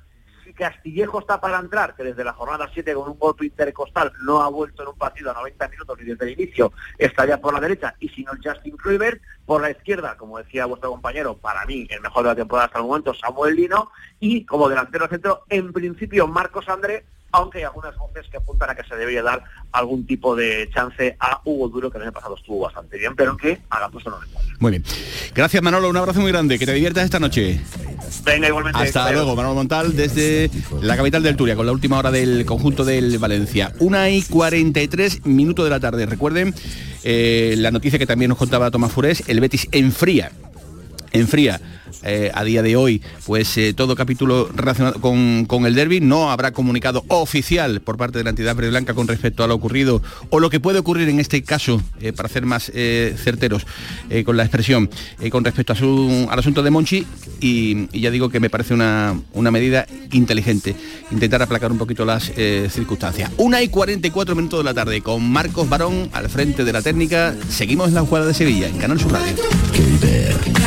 S15: Castillejo está para entrar, que desde la jornada 7 con un golpe intercostal no ha vuelto en un partido a 90 minutos ni desde el inicio, estaría por la derecha, y si no Justin Kluivert, por la izquierda, como decía vuestro compañero, para mí el mejor de la temporada hasta el momento, Samuel Lino, y como delantero centro, en principio Marcos André, aunque hay algunas voces que apuntan a que se debería dar algún tipo de chance a Hugo Duro, que el año pasado estuvo bastante bien, pero que haga puesto no
S4: Muy bien. Gracias Manolo, un abrazo muy grande, que te diviertas esta noche.
S15: Venga, igualmente.
S4: Hasta luego, Manolo Montal, desde la capital del Turia, con la última hora del conjunto del Valencia. Una y 43 minutos de la tarde. Recuerden eh, la noticia que también nos contaba Tomás Furés, el Betis enfría, enfría eh, a día de hoy, pues eh, todo capítulo relacionado con, el derby. No habrá comunicado oficial por parte de la entidad verde blanca con respecto a lo ocurrido o lo que puede ocurrir en este caso, eh, para ser más certeros con la expresión, con respecto a su, al asunto de Monchi, y, y ya digo que me parece una, una medida inteligente, intentar aplacar un poquito las eh, circunstancias. Una y 44 minutos de la tarde con Marcos Barón al frente de la técnica. Seguimos en la jugada de Sevilla, en Canal Sur Radio.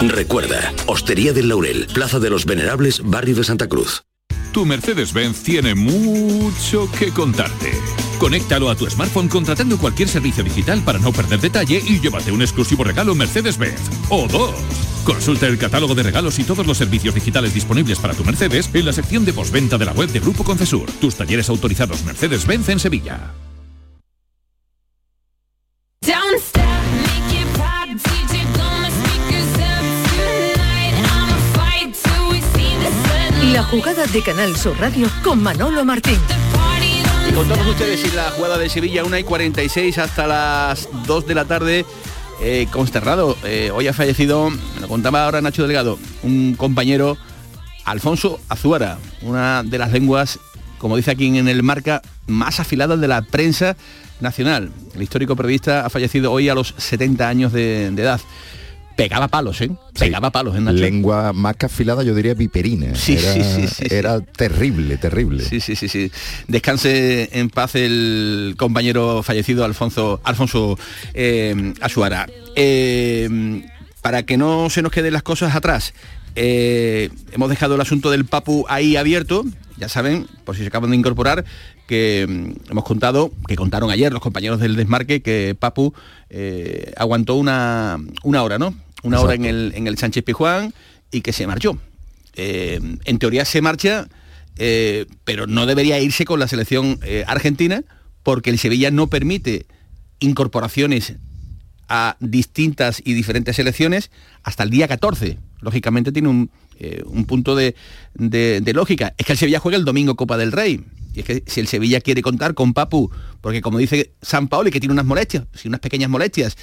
S16: Recuerda, Hostería del Laurel, Plaza de los Venerables, Barrio de Santa Cruz.
S17: Tu Mercedes-Benz tiene mucho que contarte. Conéctalo a tu smartphone contratando cualquier servicio digital para no perder detalle y llévate un exclusivo regalo Mercedes-Benz. O dos. Consulta el catálogo de regalos y todos los servicios digitales disponibles para tu Mercedes en la sección de postventa de la web de Grupo Concesur. Tus talleres autorizados Mercedes-Benz en Sevilla.
S12: Jugada de Canal Sur Radio con Manolo Martín.
S4: Y con todos ustedes y la jugada de Sevilla, 1 y 46 hasta las 2 de la tarde. Eh, consternado, eh, hoy ha fallecido, me lo contaba ahora Nacho Delgado, un compañero, Alfonso Azuara, una de las lenguas, como dice aquí en el marca, más afiladas de la prensa nacional. El histórico periodista ha fallecido hoy a los 70 años de edad. Pegaba palos, ¿eh? Pegaba palos en Nacho.
S5: Lengua más que afilada, yo diría viperina.
S4: Sí,
S5: era,
S4: sí, sí, sí,
S5: era terrible, terrible.
S4: Sí, sí, sí, sí. Descanse en paz el compañero fallecido Alfonso, Alfonso eh, Asuara. Eh, para que no se nos queden las cosas atrás, eh, hemos dejado el asunto del Papu ahí abierto. Ya saben, por si se acaban de incorporar, que mm, hemos contado, que contaron ayer los compañeros del desmarque, que Papu eh, aguantó una, una hora, ¿no? Una hora en el, en el Sánchez Pijuán y que se marchó. Eh, en teoría se marcha, eh, pero no debería irse con la selección eh, argentina porque el Sevilla no permite incorporaciones a distintas y diferentes selecciones hasta el día 14. Lógicamente tiene un, un punto de, de- de lógica. Es que el Sevilla juega el domingo Copa del Rey. Y es que si el Sevilla quiere contar con Papu, porque como dice San Paoli, que tiene unas molestias, si unas pequeñas molestias,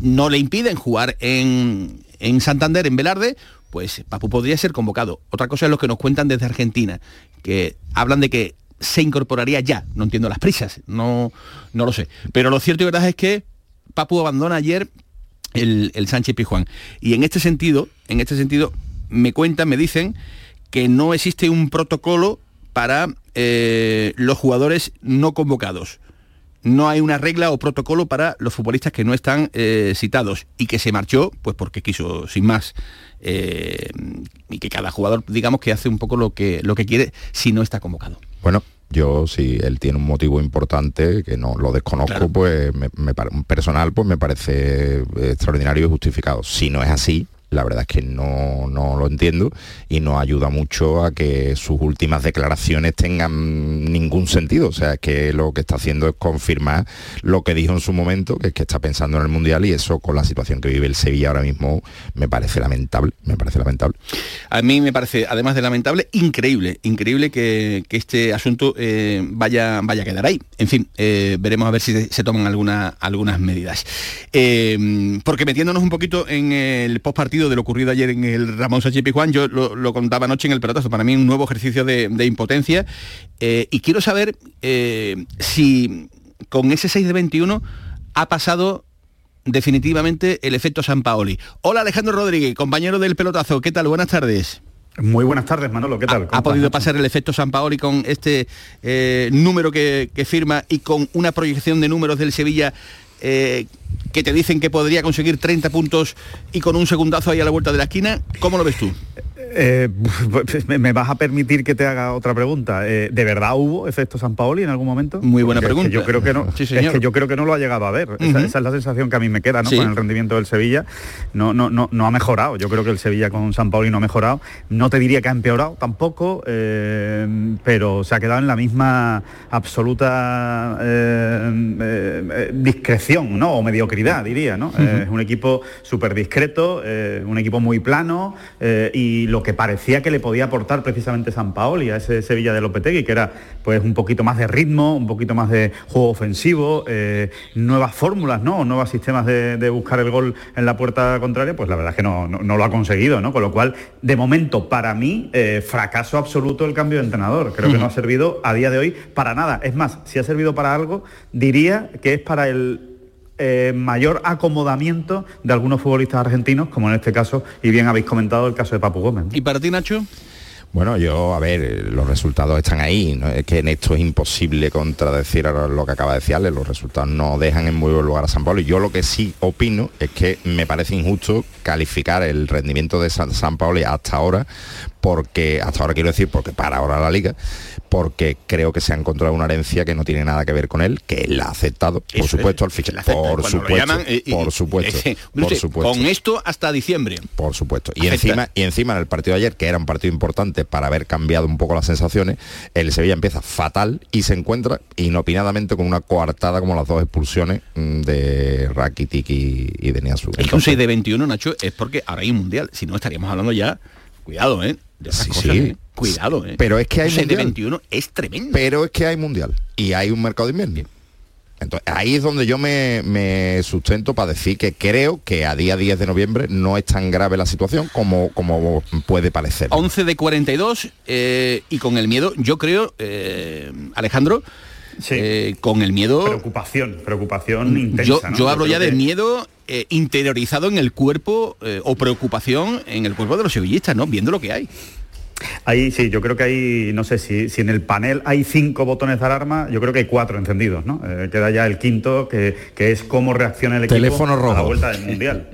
S4: no le impiden jugar en, en Santander, en Velarde, pues Papu podría ser convocado. Otra cosa es lo que nos cuentan desde Argentina, que hablan de que se incorporaría ya. No entiendo las prisas, no, no lo sé. Pero lo cierto y verdad es que Papu abandona ayer el, el Sánchez Pijuán. Y en este sentido, en este sentido, me cuentan, me dicen que no existe un protocolo para eh, los jugadores no convocados. No hay una regla o protocolo para los futbolistas que no están eh, citados y que se marchó, pues porque quiso, sin más. Eh, y que cada jugador, digamos, que hace un poco lo que, lo que quiere si no está convocado.
S5: Bueno, yo si él tiene un motivo importante que no lo desconozco,
S4: Claro.
S5: pues me, me personal pues me parece extraordinario y justificado. Si no es así, la verdad es que no, no lo entiendo y no ayuda mucho a que sus últimas declaraciones tengan ningún sentido. O sea, es que lo que está haciendo es confirmar lo que dijo en su momento, que es que está pensando en el Mundial y eso con la situación que vive el Sevilla ahora mismo me parece lamentable, me parece lamentable.
S4: A mí me parece, además de lamentable, increíble, increíble que, que este asunto eh, vaya, vaya a quedar ahí. En fin, eh, veremos a ver si se, toman alguna- algunas medidas. Eh, porque metiéndonos un poquito en el postpartido de lo ocurrido ayer en el Ramón Sánchez Pizjuán, yo lo, lo contaba anoche en el pelotazo, para mí un nuevo ejercicio de, de impotencia. Eh, y quiero saber eh, si con ese 6 de 21 ha pasado definitivamente el efecto San Paoli. Hola Alejandro Rodríguez, compañero del pelotazo, ¿qué tal? Buenas tardes.
S18: Muy buenas tardes, Manolo, ¿qué tal?
S4: ¿Ha, ha podido pasar el efecto San Paoli con este eh, número que, que firma y con una proyección de números del Sevilla eh, que te dicen que podría conseguir 30 puntos y con un segundazo ahí a la vuelta de la esquina. ¿Cómo lo ves tú?
S18: Eh, me, vas a permitir que te haga otra pregunta. Eh, ¿De verdad hubo efecto San Paoli en algún momento?
S4: Muy buena
S18: Porque es que
S4: pregunta.
S18: yo creo que no.
S4: Sí,
S18: es
S4: señor.
S18: que yo creo que no lo ha llegado a ver. esa, es la sensación que a mí me queda, ¿no?
S4: Sí.
S18: Con el rendimiento del Sevilla. No, no, no, no ha mejorado. Yo creo que el Sevilla con San Paoli no ha mejorado. No te diría que ha empeorado tampoco, eh, pero se ha quedado en la misma absoluta discreción, ¿no? O mediocridad, diría, ¿no? Es un equipo súper discreto, un equipo muy plano y lo que parecía que le podía aportar precisamente San Paoli a ese Sevilla de Lopetegui, que era pues un poquito más de ritmo, un poquito más de juego ofensivo, eh, nuevas fórmulas, ¿no? Nuevos sistemas de, de buscar el gol en la puerta contraria, pues la verdad es que no, no- no lo ha conseguido, ¿no? Con lo cual, de momento, para mí, eh, fracaso absoluto el cambio de entrenador. Creo que no ha servido a día de hoy para nada. Es más, si ha servido para algo, diría que es para el eh, mayor acomodamiento de algunos futbolistas argentinos, como en este caso, y bien habéis comentado el caso de Papu Gómez. ¿no?
S4: ¿Y para ti, Nacho?
S5: Bueno, yo, a ver, eh, los resultados están ahí, ¿no? es que en esto es imposible contradecir a lo que acaba de decir Ale, los resultados no dejan en muy buen lugar a San Paulo. Yo lo que sí opino es que me parece injusto calificar el rendimiento de San, San Paolo hasta ahora, porque, hasta ahora quiero decir, porque para ahora la liga, porque creo que se ha encontrado una herencia que no tiene nada que ver con él, que él la ha aceptado, por
S4: Eso
S5: supuesto, al fichaje. Por supuesto,
S4: llaman, eh,
S5: por supuesto,
S4: eh,
S5: por
S4: usted,
S5: supuesto.
S4: Con esto hasta diciembre.
S5: Por supuesto. Y
S4: Acepta.
S5: encima, y encima en el partido de ayer, que era un partido importante para haber cambiado un poco las sensaciones, el Sevilla empieza fatal y se encuentra inopinadamente con una coartada como las dos expulsiones mm, de Rakitic y, y de Niasu.
S4: Es que un 6 de 21, Nacho, es porque ahora hay un mundial. Si no, estaríamos hablando ya, cuidado, ¿eh? De
S5: Sí,
S4: cosas,
S5: sí.
S4: ¿eh? Cuidado, ¿eh?
S5: Pero es que hay
S4: un 6 de
S5: mundial.
S4: 21 es tremendo.
S5: Pero es que hay mundial y hay un mercado de invierno. Entonces, ahí es donde yo me, me sustento para decir que creo que a día 10 de noviembre no es tan grave la situación como, como puede parecer.
S4: 11 de 42 eh, y con el miedo, yo creo, eh, Eh, con el miedo...
S18: Preocupación, preocupación intensa.
S4: Yo,
S18: ¿no?
S4: yo hablo ya de
S18: que-
S4: miedo eh, interiorizado en el cuerpo eh, o preocupación en el cuerpo de los sevillistas, ¿no? Viendo lo que hay.
S18: Ahí sí, yo creo que hay, no sé si, si en el panel hay cinco botones de alarma, yo creo que hay cuatro encendidos, ¿no? Eh, queda ya el quinto, que, que es cómo reacciona el equipo
S5: Teléfono
S18: a la
S5: rojo.
S18: vuelta del Mundial.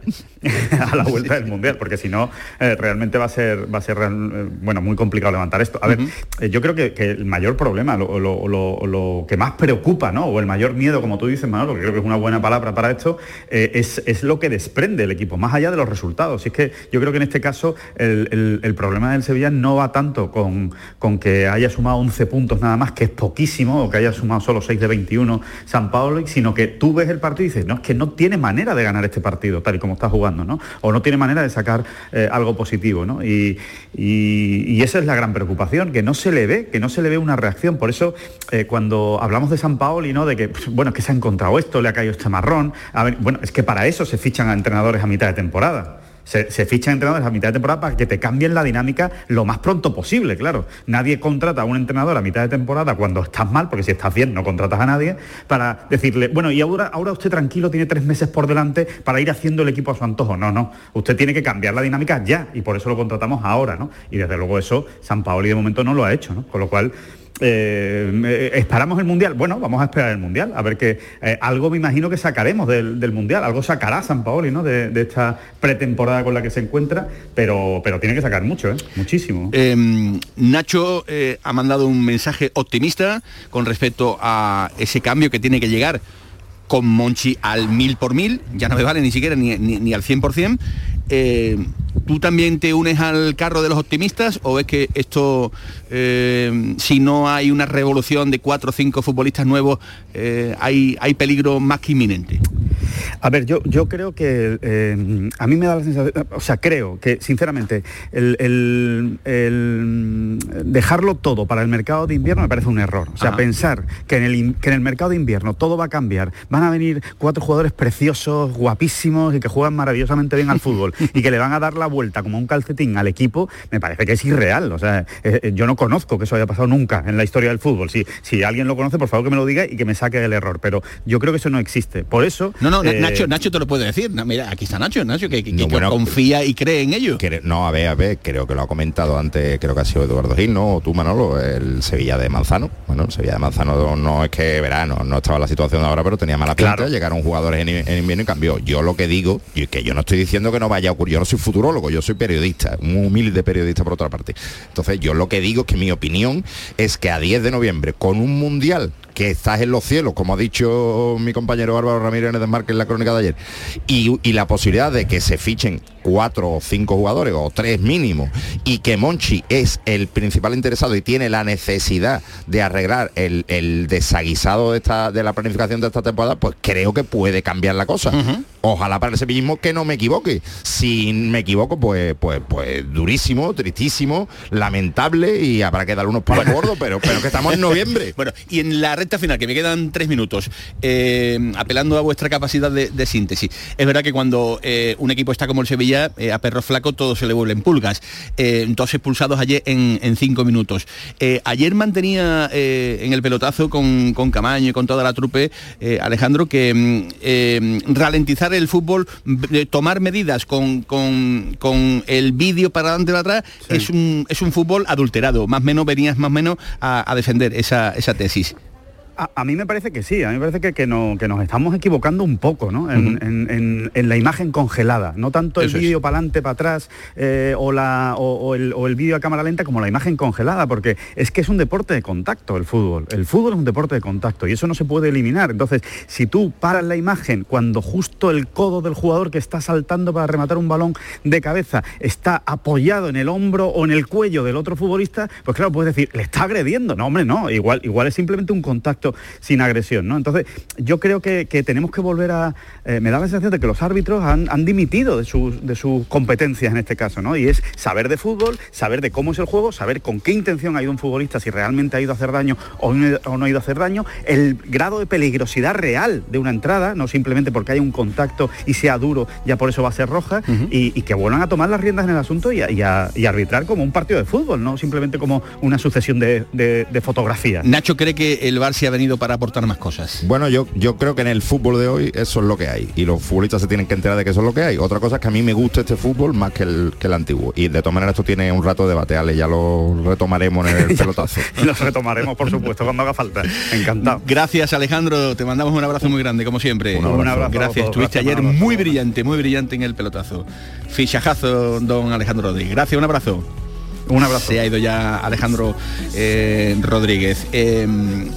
S18: a la vuelta del Mundial, porque si no, eh, realmente va a ser, va a ser real- eh, bueno, muy complicado levantar esto. A ver, eh, yo creo que, que el mayor problema, lo, lo- lo- lo que más preocupa, ¿no? O el mayor miedo, como tú dices, Manolo, que creo que es una buena palabra para esto, es, es lo que desprende el equipo, más allá de los resultados. Y es que yo creo que en este caso el, el- el problema del Sevilla no va tanto con, con que haya sumado 11 puntos nada más, que es poquísimo, o que haya sumado solo 6 de 21 San Paolo, sino que tú ves el partido y dices, no, es que no tiene manera de ganar este partido, tal y como está jugando, ¿no? O no tiene manera de sacar eh, algo positivo, ¿no? Y, y- y esa es la gran preocupación, que no se le ve, que no se le ve una reacción. Por eso, eh, cuando hablamos de San Paoli, ¿no? De que, pues, bueno, es que se ha encontrado esto, le ha caído este marrón. A ver, bueno, es que para eso se fichan a entrenadores a mitad de temporada. Se, se fichan entrenadores a mitad de temporada para que te cambien la dinámica lo más pronto posible, claro. Nadie contrata a un entrenador a mitad de temporada cuando estás mal, porque si estás bien no contratas a nadie, para decirle, bueno, y ahora, ahora usted tranquilo tiene tres meses por delante para ir haciendo el equipo a su antojo. No, no. Usted tiene que cambiar la dinámica ya y por eso lo contratamos ahora, ¿no? Y desde luego eso San Paoli de momento no lo ha hecho, ¿no? Con lo cual eh, ¿Esperamos el Mundial? Bueno, vamos a esperar el Mundial, a ver que eh, algo me imagino que sacaremos del, Mundial, algo sacará San Paoli, ¿no? De, esta pretemporada con la que se encuentra, pero, pero tiene que sacar mucho, ¿eh? Muchísimo.
S4: Eh, Nacho ha mandado un mensaje optimista con respecto a ese cambio que tiene que llegar con Monchi al mil por mil, ya no me vale ni siquiera ni, ni- ni al 100%. Eh, ¿Tú también te unes al carro de los optimistas o es que esto, eh, si no hay una revolución de cuatro o cinco futbolistas nuevos, eh, hay, hay peligro más que inminente?
S18: A ver, yo, yo creo que eh, a mí me da la sensación, o sea, creo que sinceramente el, el- el dejarlo todo para el mercado de invierno me parece un error. O sea,
S4: Ajá.
S18: pensar que en, el, que en el mercado de invierno todo va a cambiar, van a venir cuatro jugadores preciosos, guapísimos y que juegan maravillosamente bien al fútbol y que le van a dar la vuelta como un calcetín al equipo, me parece que es irreal. O sea, eh, eh, yo no conozco que eso haya pasado nunca en la historia del fútbol. Si, si alguien lo conoce, por favor que me lo diga y que me saque del error. Pero yo creo que eso no existe. Por eso...
S4: No, no,
S18: eh,
S4: Nacho, Nacho te lo puede decir. No, mira, aquí está Nacho, Nacho, que, que-
S5: No,
S4: que
S5: bueno,
S4: confía y cree en ello.
S5: Que- no, a ver, a ver, creo que lo ha comentado antes, creo que ha sido Eduardo Gil, ¿no? O tú, Manolo, el Sevilla de Manzano. Bueno, el Sevilla de Manzano no es que, verá, no, estaba la situación de ahora, pero tenía mala pinta,
S18: Claro.
S5: llegaron jugadores en, en invierno y cambió. Yo lo que digo, y que yo no estoy diciendo que no vaya a ocurrir, yo no soy futurólogo, yo soy periodista, un humilde periodista por otra parte. Entonces, yo lo que digo es que mi opinión es que a 10 de noviembre, con un mundial que estás en los cielos, como ha dicho mi compañero Álvaro Ramírez en Desmarque en la crónica de ayer, y, y la posibilidad de que se fichen cuatro o cinco jugadores, o tres mínimo, y que Monchi es el principal interesado y tiene la necesidad de arreglar el, el desaguisado de, esta, de la planificación de esta temporada, pues creo que puede cambiar la cosa. Ojalá para el sevillismo que no me equivoque. Si me equivoco, pues, pues, pues durísimo, tristísimo, lamentable y habrá que dar unos palos gordos, pero, pero que estamos en noviembre.
S4: Bueno, y en la recta final, que me quedan tres minutos, eh, apelando a vuestra capacidad de, de síntesis. Es verdad que cuando eh, un equipo está como el Sevilla, eh, a perro flaco todo se le vuelven pulgas. Dos expulsados ayer en, en cinco minutos. Ayer mantenía en el pelotazo con, con Camaño y con toda la trupe, Alejandro, que mm, ralentizar el fútbol, tomar medidas con, con- con el vídeo para adelante y para atrás, es, un, es un fútbol adulterado. Más o menos venías más o menos a, a defender esa, esa tesis.
S18: A, a mí me parece que sí, a mí me parece que, que, no- que nos estamos equivocando un poco ¿no? en, en- en- en la imagen congelada, no tanto el vídeo para adelante, para atrás eh, o, la, o, o el, o el vídeo a cámara lenta como la imagen congelada, porque es que es un deporte de contacto el fútbol, el fútbol es un deporte de contacto y eso no se puede eliminar. Entonces, si tú paras la imagen cuando justo el codo del jugador que está saltando para rematar un balón de cabeza está apoyado en el hombro o en el cuello del otro futbolista, pues claro, puedes decir, le está agrediendo. No, hombre, no, igual, igual es simplemente un contacto sin agresión, ¿no? Entonces, yo creo que, que tenemos que volver a. eh, me da la sensación de que los árbitros han, han dimitido de sus, de sus competencias en este caso, ¿no? Y es saber de fútbol, saber de cómo es el juego, saber con qué intención ha ido un futbolista, si realmente ha ido a hacer daño o no, o no ha ido a hacer daño, el grado de peligrosidad real de una entrada, no simplemente porque haya un contacto y sea duro, ya por eso va a ser roja, y, y que vuelvan a tomar las riendas en el asunto y a, y a- y a arbitrar como un partido de fútbol, no simplemente como una sucesión de, de- de fotografías.
S4: Nacho cree que el Barça ha venido para aportar más cosas.
S5: Bueno, yo, yo creo que en el fútbol de hoy eso es lo que hay. Y los futbolistas se tienen que enterar de que eso es lo que hay. Otra cosa es que a mí me gusta este fútbol más que el, que el antiguo. Y de todas maneras esto tiene un rato de debate, Ale, ya lo retomaremos en el pelotazo.
S18: Y los retomaremos, por supuesto, cuando haga falta. Encantado.
S4: Gracias Alejandro, te mandamos un abrazo muy grande, como siempre.
S18: Un abrazo. Un abrazo
S4: Gracias, estuviste
S18: Gracias,
S4: ayer muy brillante, muy brillante en el pelotazo. Fichajazo, don Alejandro Rodríguez. Gracias, un abrazo.
S18: Un abrazo.
S4: Se ha ido ya Alejandro eh, Rodríguez. Eh,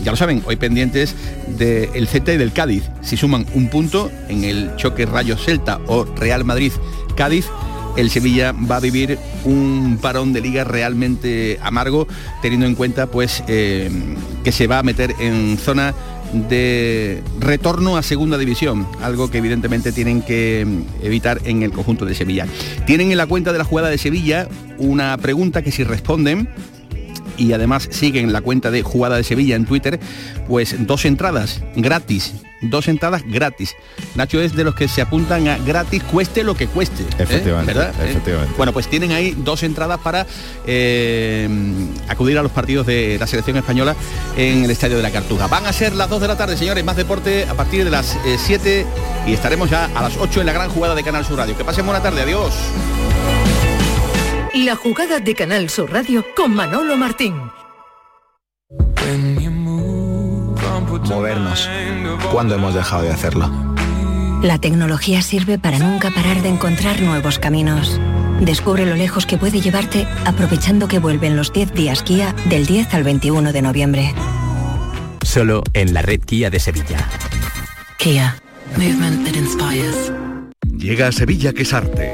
S4: ya lo saben, hoy pendientes del Z y del Cádiz. Si suman un punto en el choque Rayo Celta o Real Madrid Cádiz, el Sevilla va a vivir un parón de liga realmente amargo, teniendo en cuenta pues eh, que se va a meter en zona de retorno a segunda división, algo que evidentemente tienen que mm, evitar en el conjunto de Sevilla. Tienen en la cuenta de la jugada de Sevilla una pregunta que si responden y además siguen la cuenta de Jugada de Sevilla en Twitter, pues dos entradas gratis, dos entradas gratis. Nacho es de los que se apuntan a gratis, cueste lo que cueste. ¿eh?
S5: Efectivamente,
S4: ¿Verdad? ¿Eh?
S5: efectivamente.
S4: Bueno, pues tienen ahí dos entradas para eh, acudir a los partidos de la selección española en el Estadio de la Cartuja. Van a ser las 2 de la tarde, señores, más deporte a partir de las 7 y estaremos ya a las 8 en la gran jugada de Canal Sur Radio. Que pasen buena tarde, adiós.
S12: La jugada de Canal Sur Radio con Manolo Martín.
S19: Movernos. ¿Cuándo hemos dejado de hacerlo?
S20: La tecnología sirve para nunca parar de encontrar nuevos caminos. Descubre lo lejos que puede llevarte aprovechando que vuelven los 10 días Kia del 10 al 21 de noviembre.
S21: Solo en la red Kia de Sevilla.
S20: Kia. Movement that inspires.
S11: Llega a Sevilla Quesarte,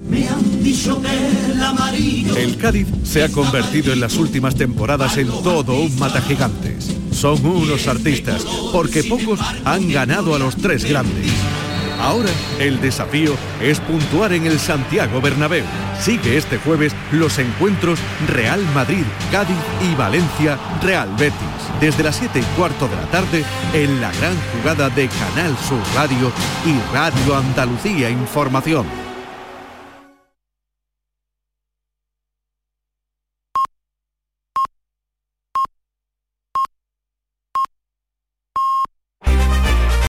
S10: El.
S11: El Cádiz se ha convertido en las últimas temporadas en todo un mata gigantes. Son unos artistas, porque pocos han ganado a los tres grandes. Ahora el desafío es puntuar en el Santiago Bernabéu. Sigue este jueves los encuentros Real Madrid, Cádiz y Valencia Real Betis. Desde las 7 y cuarto de la tarde en la gran jugada de Canal Sur Radio y Radio Andalucía Información.